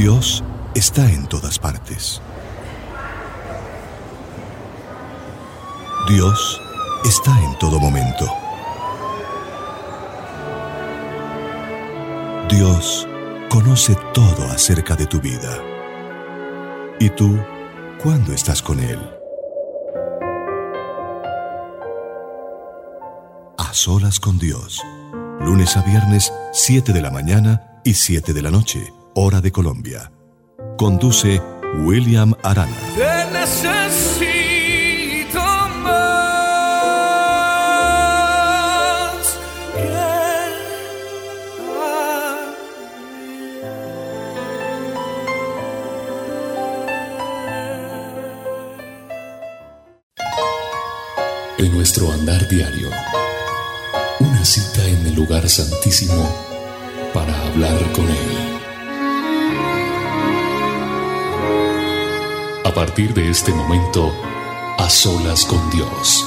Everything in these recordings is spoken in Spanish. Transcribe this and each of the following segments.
Dios está en todas partes. Dios está en todo momento. Dios conoce todo acerca de tu vida. ¿Y tú, cuándo estás con Él? A solas con Dios. Lunes a viernes, 7 de la mañana y 7 de la noche, hora de Colombia. Conduce William Arana. Te necesito más que En nuestro andar diario, una cita en el lugar santísimo para hablar con Él. A partir de este momento, a solas con Dios.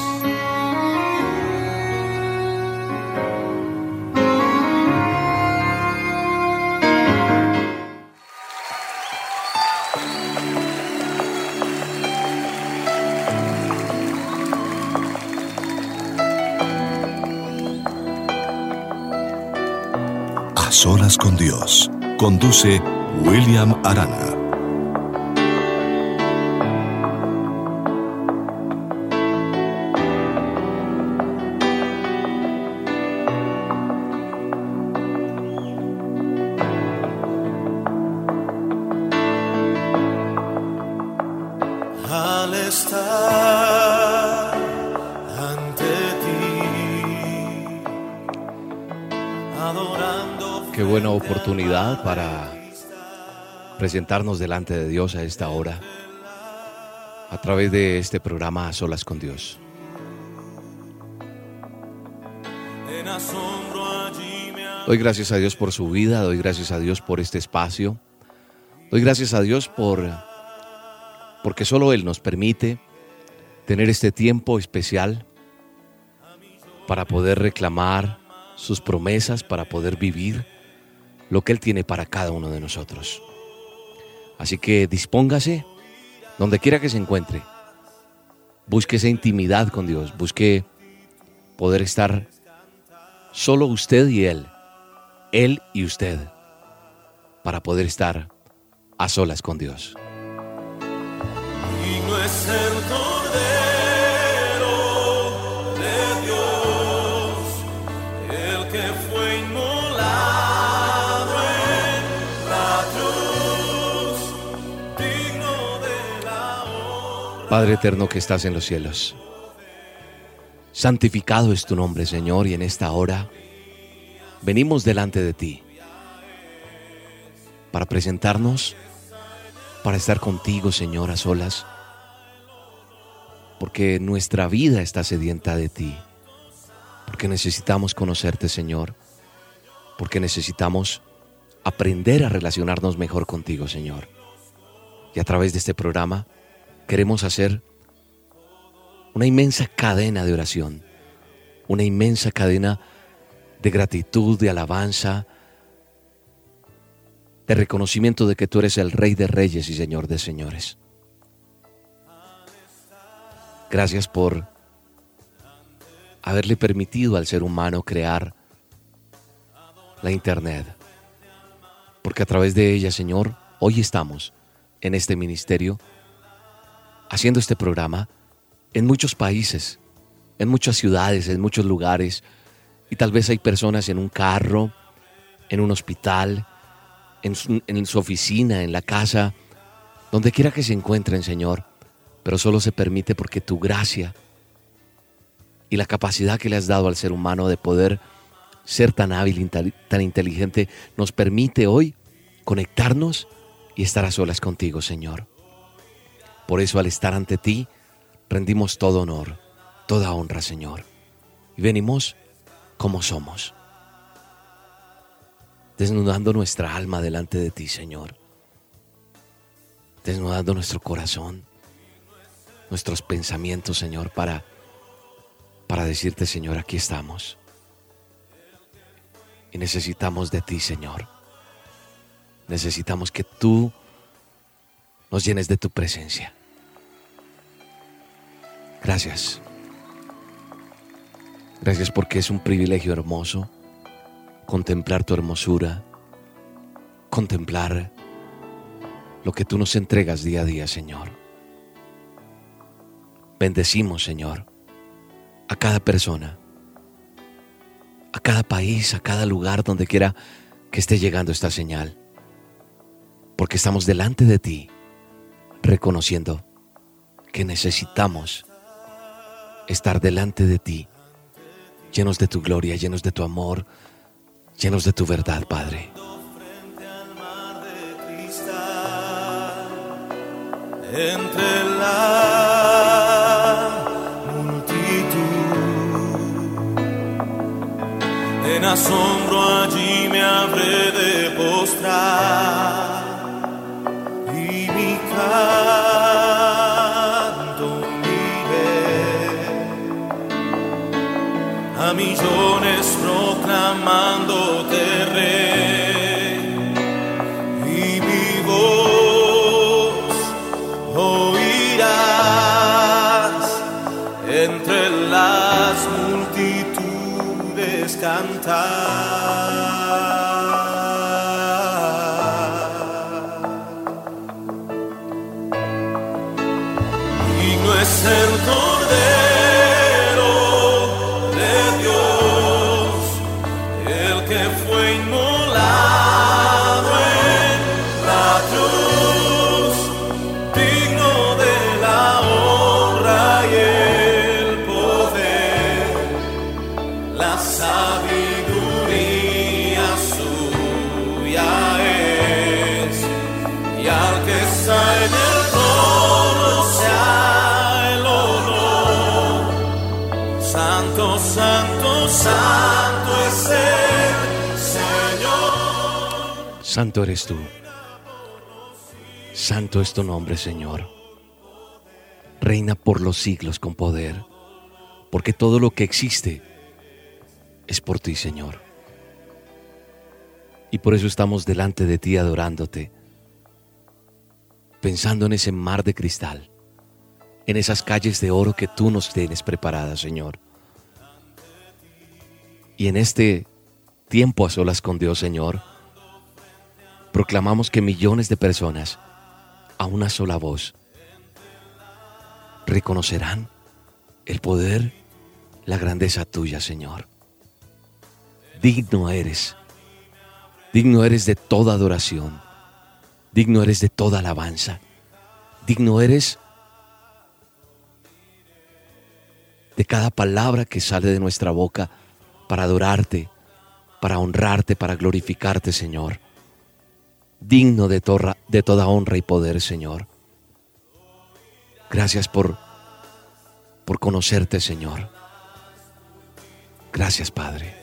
A solas con Dios. Conduce William Arana. Presentarnos delante de Dios a esta hora a través de este programa A Solas con Dios. Doy gracias a Dios por su vida, doy gracias a Dios por este espacio, doy gracias a Dios por porque solo Él nos permite tener este tiempo especial para poder reclamar sus promesas, para poder vivir lo que Él tiene para cada uno de nosotros. Así que dispóngase donde quiera que se encuentre. Busque esa intimidad con Dios, busque poder estar solo usted y Él, Él y usted, para poder estar a solas con Dios. Digno es Padre eterno que estás en los cielos, santificado es tu nombre, Señor, y en esta hora venimos delante de ti para presentarnos, para estar contigo, Señor, a solas, porque nuestra vida está sedienta de ti, porque necesitamos conocerte, Señor, porque necesitamos aprender a relacionarnos mejor contigo, Señor. Y a través de este programa queremos hacer una inmensa cadena de oración, una inmensa cadena de gratitud, de alabanza, de reconocimiento de que tú eres el Rey de Reyes y Señor de Señores. Gracias por haberle permitido al ser humano crear la Internet, porque a través de ella, Señor, hoy estamos en este ministerio haciendo este programa en muchos países, en muchas ciudades, en muchos lugares, y tal vez hay personas en un carro, en un hospital, en su, oficina, en la casa, donde quiera que se encuentren, Señor, pero solo se permite porque tu gracia y la capacidad que le has dado al ser humano de poder ser tan hábil, tan inteligente, nos permite hoy conectarnos y estar a solas contigo, Señor. Por eso al estar ante ti, rendimos todo honor, toda honra, Señor. Y venimos como somos, desnudando nuestra alma delante de ti, Señor. Desnudando nuestro corazón, nuestros pensamientos, Señor, para, para decirte, Señor, aquí estamos. Y necesitamos de ti, Señor. Necesitamos que tú nos llenes de tu presencia. Gracias. Gracias porque es un privilegio hermoso contemplar tu hermosura, contemplar lo que tú nos entregas día a día, Señor. Bendecimos, Señor, a cada persona, a cada país, a cada lugar donde quiera que esté llegando esta señal, porque estamos delante de ti, reconociendo que necesitamos estar delante de ti, llenos de tu gloria, llenos de tu amor, llenos de tu verdad, Padre. entre la multitud, en asombro allí me habré de postrar mi canto uniré a millones proclamándote rey y mi voz oirás entre las multitudes cantar. Santo eres tú. Santo es tu nombre, Señor. Reina por los siglos con poder, porque todo lo que existe es por ti, Señor. Y por eso estamos delante de ti adorándote, pensando en ese mar de cristal, en esas calles de oro que tú nos tienes preparadas, Señor. Y en este tiempo a solas con Dios, Señor, proclamamos que millones de personas, a una sola voz, reconocerán el poder, la grandeza tuya, Señor. Digno eres, digno eres de toda adoración, digno eres de toda alabanza, digno eres de cada palabra que sale de nuestra boca para adorarte, para honrarte, para glorificarte, Señor digno de, torra- de toda honra y poder, Señor. Gracias por, por conocerte, Señor. Gracias, Padre.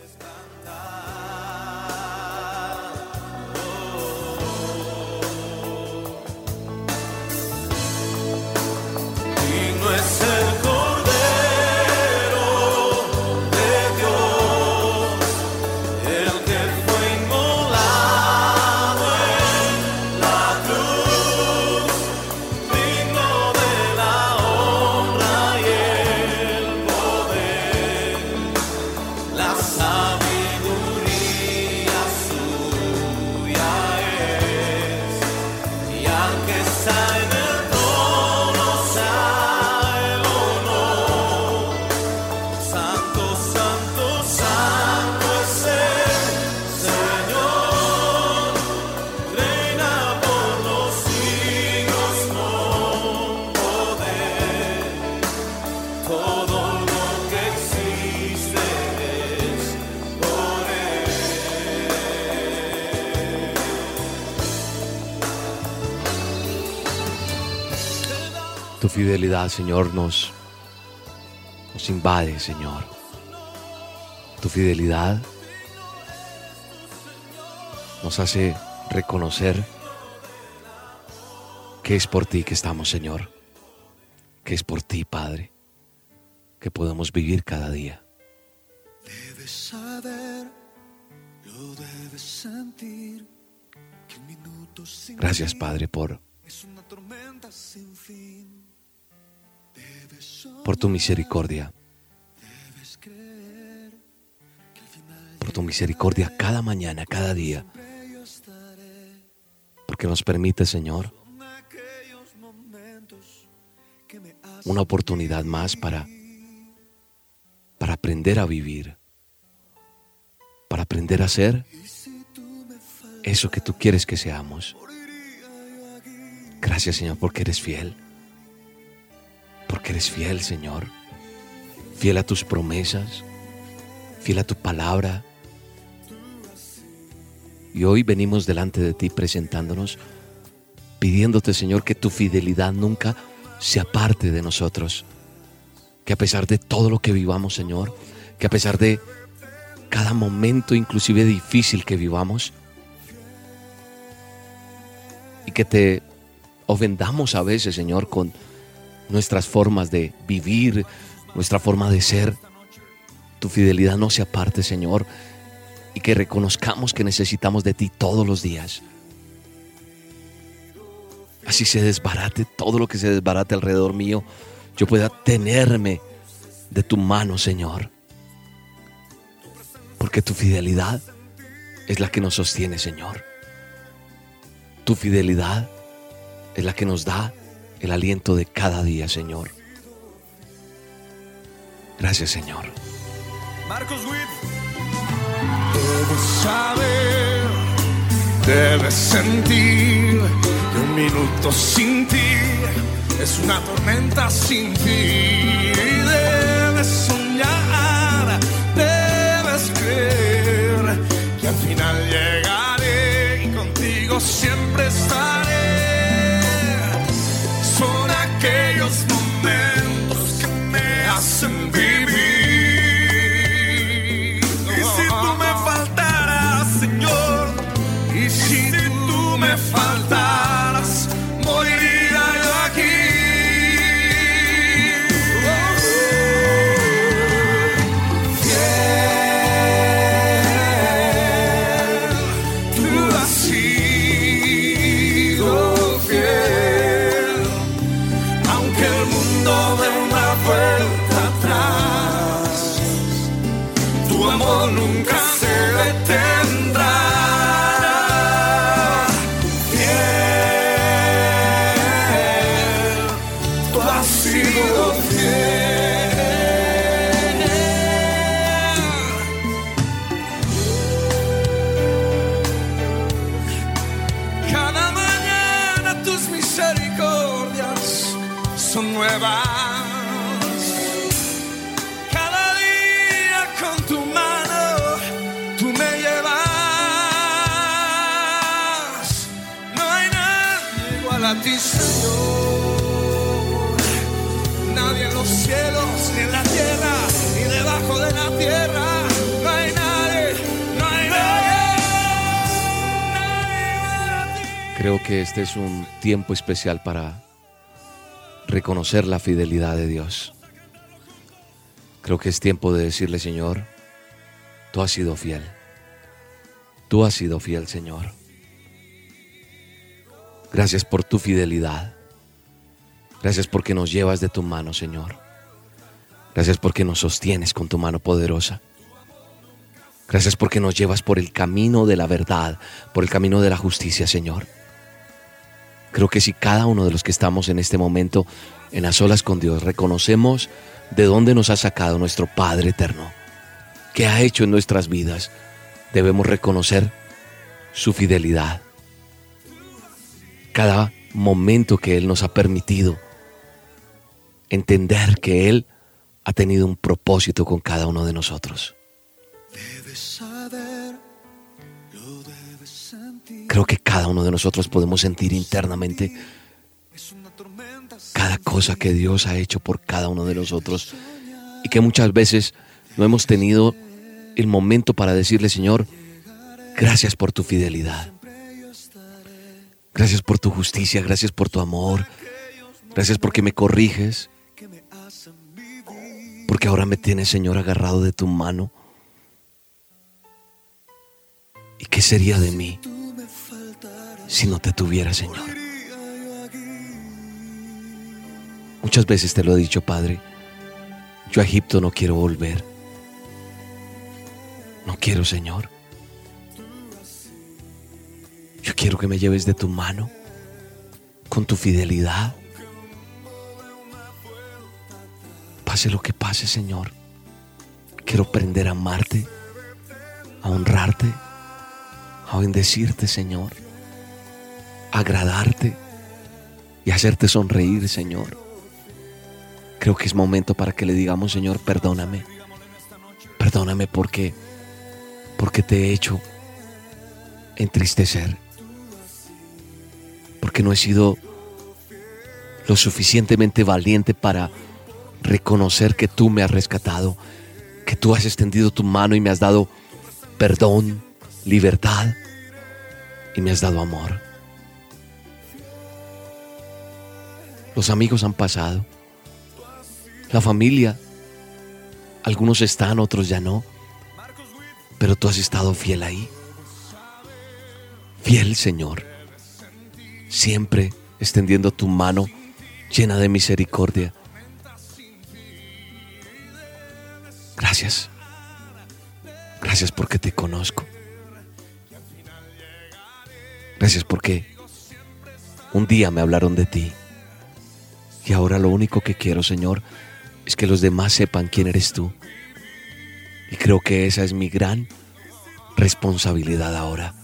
Tu fidelidad, Señor, nos, nos invade, Señor. Tu fidelidad nos hace reconocer que es por ti que estamos, Señor. Que es por ti, Padre, que podemos vivir cada día. Debes saber, lo debes sentir, Gracias, Padre, por, por tu misericordia. Por tu misericordia cada mañana, cada día. Porque nos permite, Señor, una oportunidad más para, para aprender a vivir, para aprender a ser eso que tú quieres que seamos. Gracias Señor porque eres fiel, eres fiel Señor, fiel a tus promesas, fiel a tu palabra. Y hoy venimos delante de ti presentándonos, pidiéndote Señor que tu fidelidad nunca se aparte de nosotros. Que a pesar de todo lo que vivamos, Señor, que a pesar de cada momento inclusive difícil que vivamos, y que te ofendamos a veces, Señor, con nuestras formas de vivir, nuestra forma de ser, tu fidelidad no se aparte, Señor, y que reconozcamos que necesitamos de ti todos los días. Así se desbarate todo lo que se desbarate alrededor mío, yo pueda tenerme de tu mano, Señor. Porque tu fidelidad es la que nos sostiene, Señor. Tu fidelidad es la que nos da el aliento de cada día, Señor. Gracias, Señor. Marcos Witt. Debes saber, debes sentir que un minuto sin ti es una tormenta sin fin. Y debes soñar, debes creer que al final llegaré y contigo siempre estaré. Amor nunca Creo que este es un tiempo especial para reconocer la fidelidad de Dios. Creo que es tiempo de decirle, Señor, tú has sido fiel. Tú has sido fiel, Señor. Gracias por tu fidelidad. Gracias porque nos llevas de tu mano, Señor. Gracias porque nos sostienes con tu mano poderosa. Gracias porque nos llevas por el camino de la verdad, por el camino de la justicia, Señor. Creo que si cada uno de los que estamos en este momento en las olas con Dios reconocemos de dónde nos ha sacado nuestro Padre eterno, qué ha hecho en nuestras vidas, debemos reconocer su fidelidad. Cada momento que Él nos ha permitido entender que Él ha tenido un propósito con cada uno de nosotros. Creo que cada uno de nosotros podemos sentir internamente cada cosa que Dios ha hecho por cada uno de nosotros y que muchas veces no hemos tenido el momento para decirle, Señor, gracias por tu fidelidad, gracias por tu justicia, gracias por tu amor, gracias porque me corriges, porque ahora me tienes, Señor, agarrado de tu mano. ¿Y qué sería de mí si no te tuviera, Señor. Muchas veces te lo he dicho, Padre. Yo a Egipto no quiero volver. No quiero, Señor. Yo quiero que me lleves de tu mano, con tu fidelidad. Pase lo que pase, Señor. Quiero aprender a amarte, a honrarte, a bendecirte, Señor, a agradarte y hacerte sonreír, Señor. Creo que es momento para que le digamos, Señor, perdóname. Perdóname porque porque te he hecho entristecer. Porque no he sido lo suficientemente valiente para reconocer que tú me has rescatado, que tú has extendido tu mano y me has dado perdón, libertad y me has dado amor. Los amigos han pasado, la familia, algunos están, otros ya no, pero tú has estado fiel ahí. Fiel Señor, siempre extendiendo tu mano llena de misericordia. Gracias. Gracias porque te conozco. Gracias porque un día me hablaron de ti. Y ahora lo único que quiero, Señor, es que los demás sepan quién eres tú. Y creo que esa es mi gran responsabilidad ahora.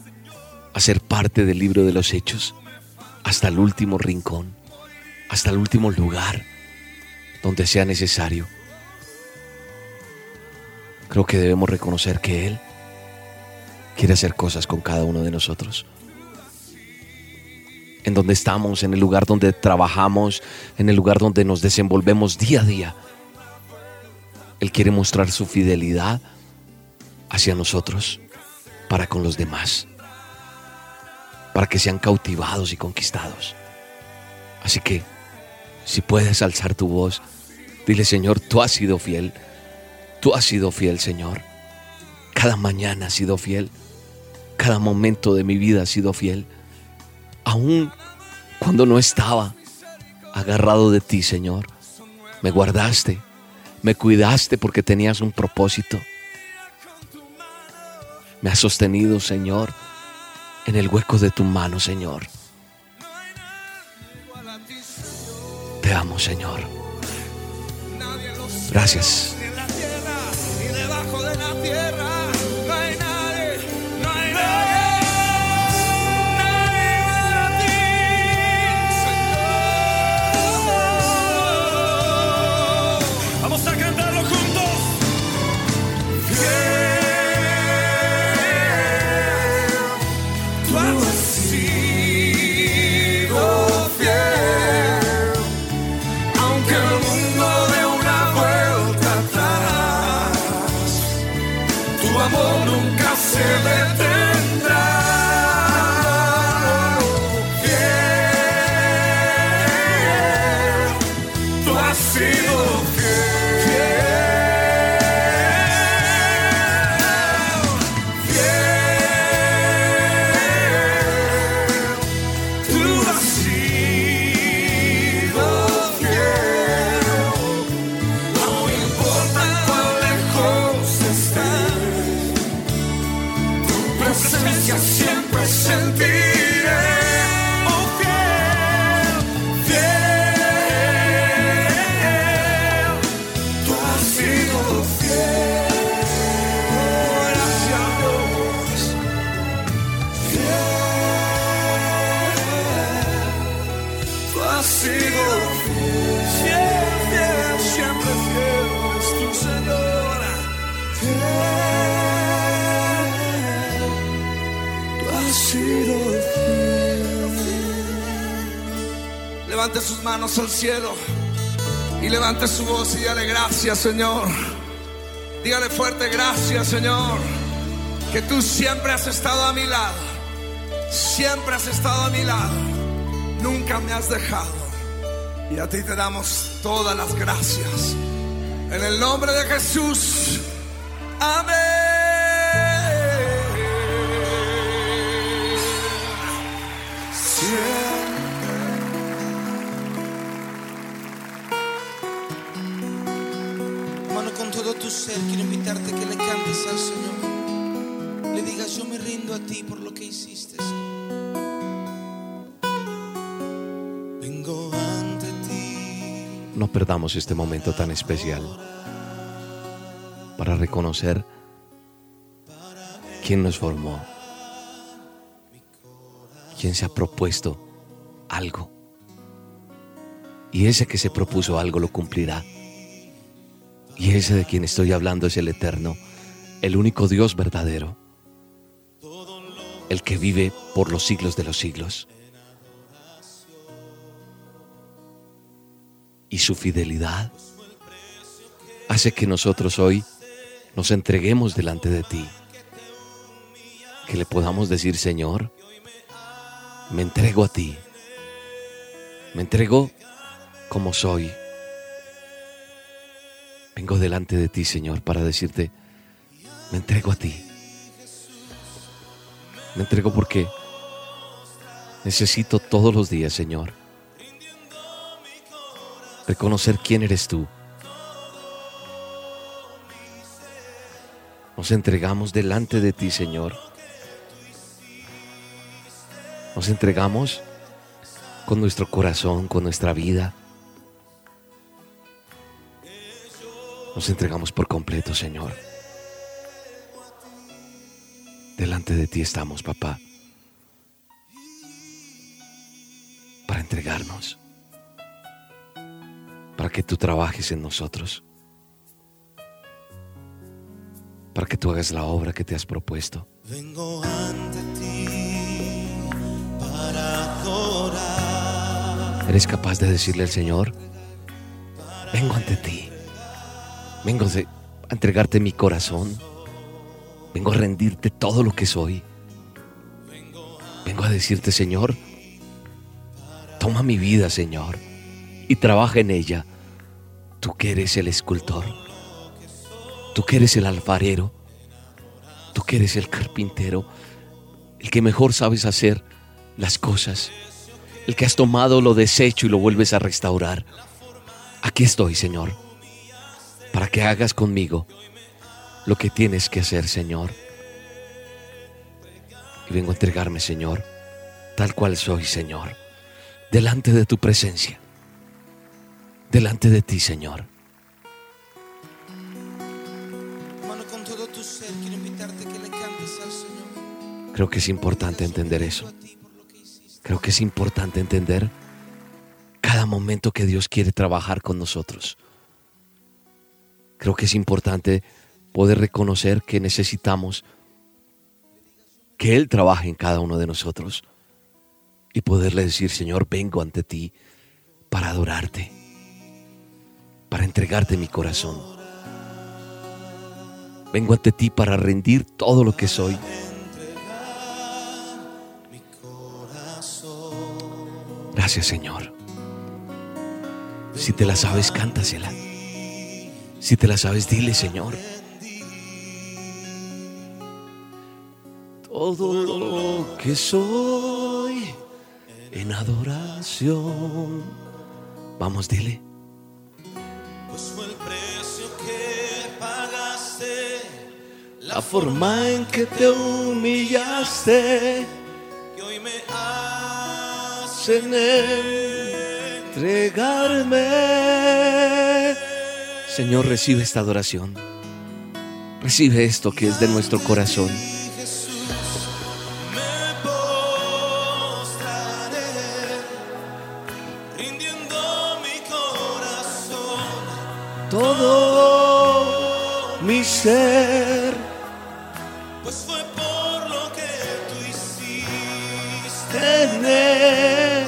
Hacer parte del libro de los hechos hasta el último rincón, hasta el último lugar donde sea necesario. Creo que debemos reconocer que Él quiere hacer cosas con cada uno de nosotros. En donde estamos, en el lugar donde trabajamos, en el lugar donde nos desenvolvemos día a día. Él quiere mostrar su fidelidad hacia nosotros para con los demás, para que sean cautivados y conquistados. Así que, si puedes alzar tu voz, dile Señor, tú has sido fiel Tú has sido fiel, Señor. Cada mañana has sido fiel. Cada momento de mi vida has sido fiel. Aún cuando no estaba agarrado de ti, Señor, me guardaste, me cuidaste porque tenías un propósito. Me has sostenido, Señor, en el hueco de tu mano, Señor. Te amo, Señor. Gracias. Cielo y levante su voz y dale gracias, Señor. Dígale fuerte gracias, Señor, que tú siempre has estado a mi lado. Siempre has estado a mi lado. Nunca me has dejado. Y a ti te damos todas las gracias. En el nombre de Jesús. Amén. Ser, quiero invitarte a que le cantes al Señor. Le digas, yo me rindo a ti por lo que hiciste. Vengo ante ti. No perdamos este momento tan especial para reconocer quién nos formó, quién se ha propuesto algo. Y ese que se propuso algo lo cumplirá. Y ese de quien estoy hablando es el eterno, el único Dios verdadero, el que vive por los siglos de los siglos. Y su fidelidad hace que nosotros hoy nos entreguemos delante de ti, que le podamos decir, Señor, me entrego a ti, me entrego como soy Vengo delante de ti, Señor, para decirte, me entrego a ti. Me entrego porque necesito todos los días, Señor, reconocer quién eres tú. Nos entregamos delante de ti, Señor. Nos entregamos con nuestro corazón, con nuestra vida Nos entregamos por completo, Señor. Delante de ti estamos, papá, para entregarnos, para que tú trabajes en nosotros, para que tú hagas la obra que te has propuesto. Vengo ante ti para adorar. ¿Eres capaz de decirle al Señor, vengo ante ti? Vengo a entregarte mi corazón. Vengo a rendirte todo lo que soy. Vengo a decirte, Señor, toma mi vida, Señor, y trabaja en ella. Tú que eres el escultor, tú que eres el alfarero, tú que eres el carpintero, el que mejor sabes hacer las cosas, el que has tomado lo desecho y lo vuelves a restaurar. Aquí estoy, Señor para que hagas conmigo lo que tienes que hacer, Señor. Y vengo a entregarme, Señor, tal cual soy, Señor, delante de tu presencia, delante de ti, Señor. con todo tu ser, quiero invitarte que le cantes al Señor. Creo que es importante entender eso. Creo que es importante entender cada momento que Dios quiere trabajar con nosotros. Creo que es importante poder reconocer que necesitamos que Él trabaje en cada uno de nosotros y poderle decir, Señor, vengo ante ti para adorarte, para entregarte mi corazón. Vengo ante ti para rendir todo lo que soy. Gracias, Señor. Si te la sabes, cántasela. Si te la sabes, dile, Señor. Todo lo que soy en adoración. Vamos, dile. Pues fue el precio que pagaste, la forma en que te humillaste, que hoy me hacen entregarme Señor, recibe esta adoración. Recibe esto que es de nuestro corazón. Todo mi ser. Pues fue por lo que tú hiciste en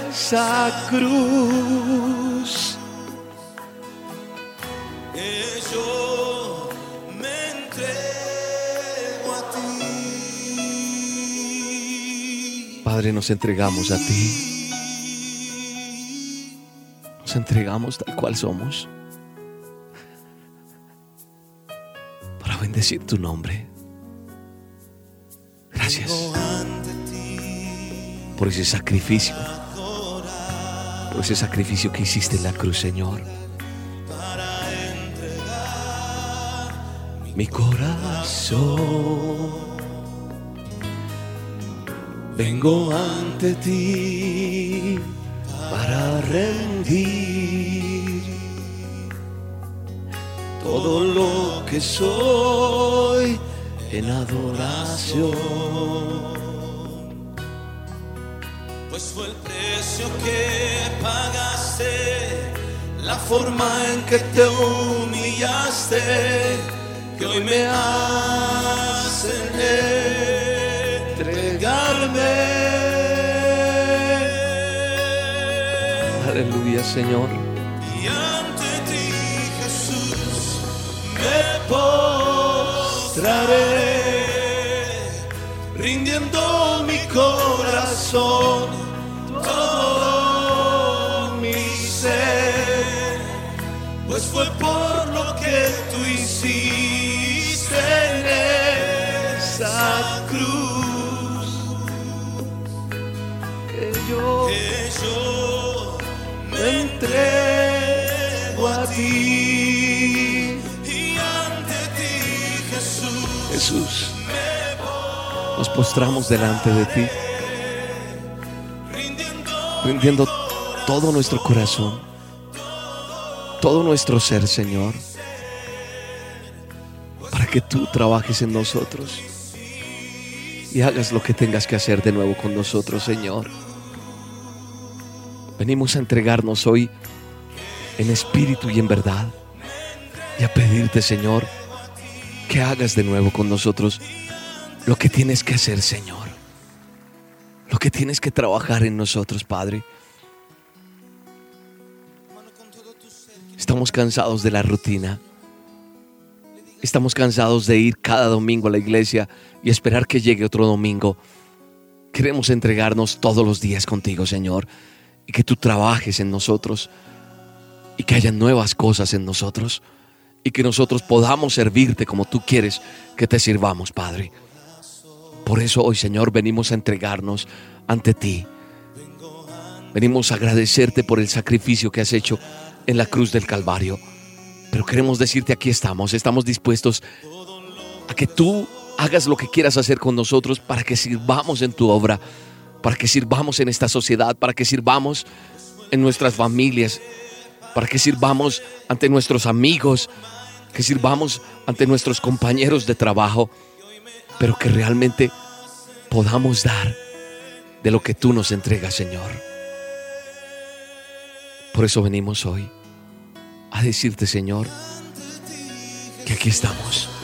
esa cruz. Padre, nos entregamos a ti. Nos entregamos tal cual somos. Para bendecir tu nombre. Gracias por ese sacrificio. Por ese sacrificio que hiciste en la cruz, Señor. mi corazón. Vengo ante ti para rendir todo lo que soy en adoración. Pues fue el precio que pagaste, la forma en que te humillaste, que hoy me hacen Aleluya, Señor. Y ante ti, Jesús, me postraré, rindiendo mi corazón, todo mi ser, pues fue por lo que tú hiciste en esa cruz entrego a ti y ante ti Jesús Jesús, nos postramos delante de ti, rindiendo todo nuestro corazón, todo nuestro ser, Señor, para que tú trabajes en nosotros y hagas lo que tengas que hacer de nuevo con nosotros, Señor. Venimos a entregarnos hoy en espíritu y en verdad y a pedirte, Señor, que hagas de nuevo con nosotros lo que tienes que hacer, Señor. Lo que tienes que trabajar en nosotros, Padre. Estamos cansados de la rutina. Estamos cansados de ir cada domingo a la iglesia y esperar que llegue otro domingo. Queremos entregarnos todos los días contigo, Señor, y que tú trabajes en nosotros y que haya nuevas cosas en nosotros y que nosotros podamos servirte como tú quieres que te sirvamos, Padre. Por eso hoy, Señor, venimos a entregarnos ante ti. Venimos a agradecerte por el sacrificio que has hecho en la cruz del Calvario. Pero queremos decirte, aquí estamos, estamos dispuestos a que tú hagas lo que quieras hacer con nosotros para que sirvamos en tu obra, para que sirvamos en esta sociedad, para que sirvamos en nuestras familias, para que sirvamos ante nuestros amigos, que sirvamos ante nuestros compañeros de trabajo, pero que realmente podamos dar de lo que tú nos entregas, Señor. Por eso venimos hoy a decirte, Señor, que aquí estamos.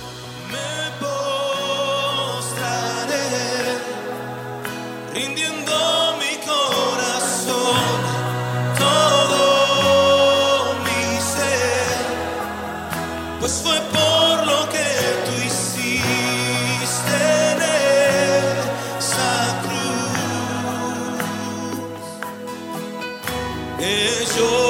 Cruz, que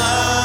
hoy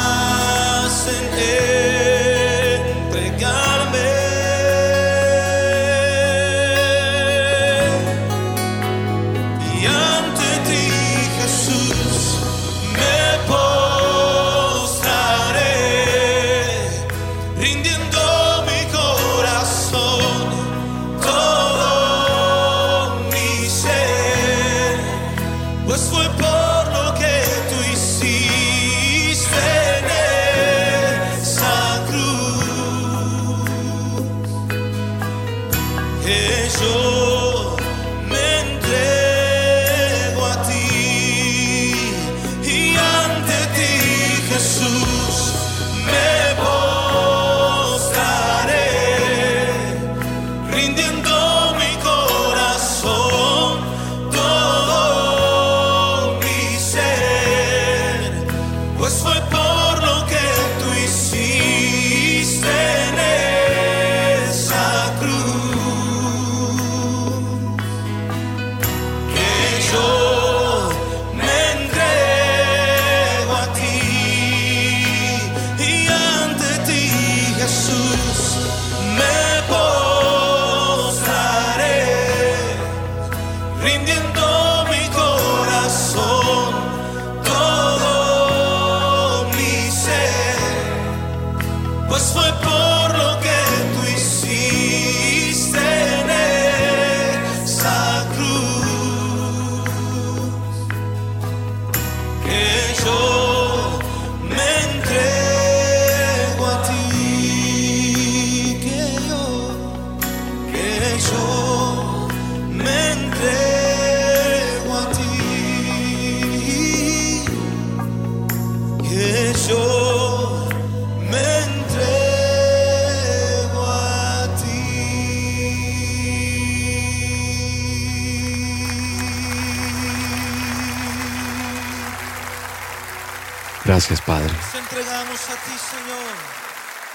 Gracias, Padre.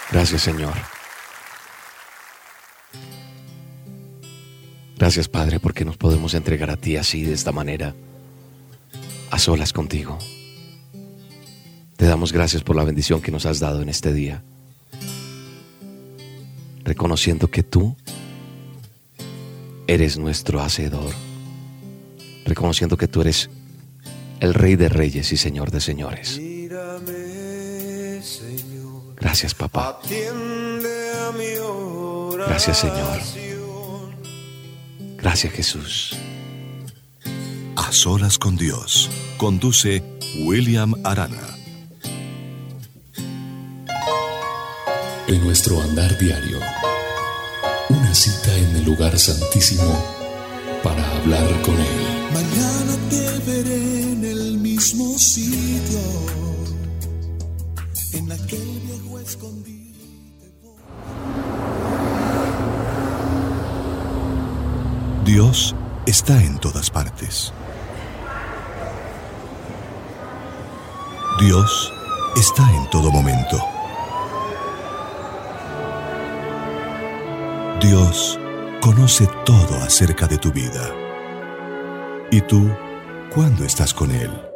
Gracias, Señor. Gracias, Padre, porque nos podemos entregar a ti así, de esta manera, a solas contigo. Te damos gracias por la bendición que nos has dado en este día, reconociendo que tú eres nuestro hacedor, reconociendo que tú eres el Rey de Reyes y Señor de Señores. Gracias, papá. Gracias, Señor. Gracias, Jesús. A solas con Dios. Conduce William Arana. En nuestro andar diario, una cita en el lugar santísimo para hablar con Él. Mañana te veré en el mismo sitio Dios está en todas partes. Dios está en todo momento. Dios conoce todo acerca de tu vida. ¿Y tú cuándo estás con Él?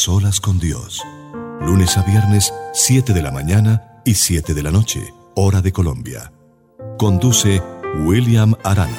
Solas con Dios. Lunes a viernes, 7 de la mañana y 7 de la noche, hora de Colombia. Conduce William Arana.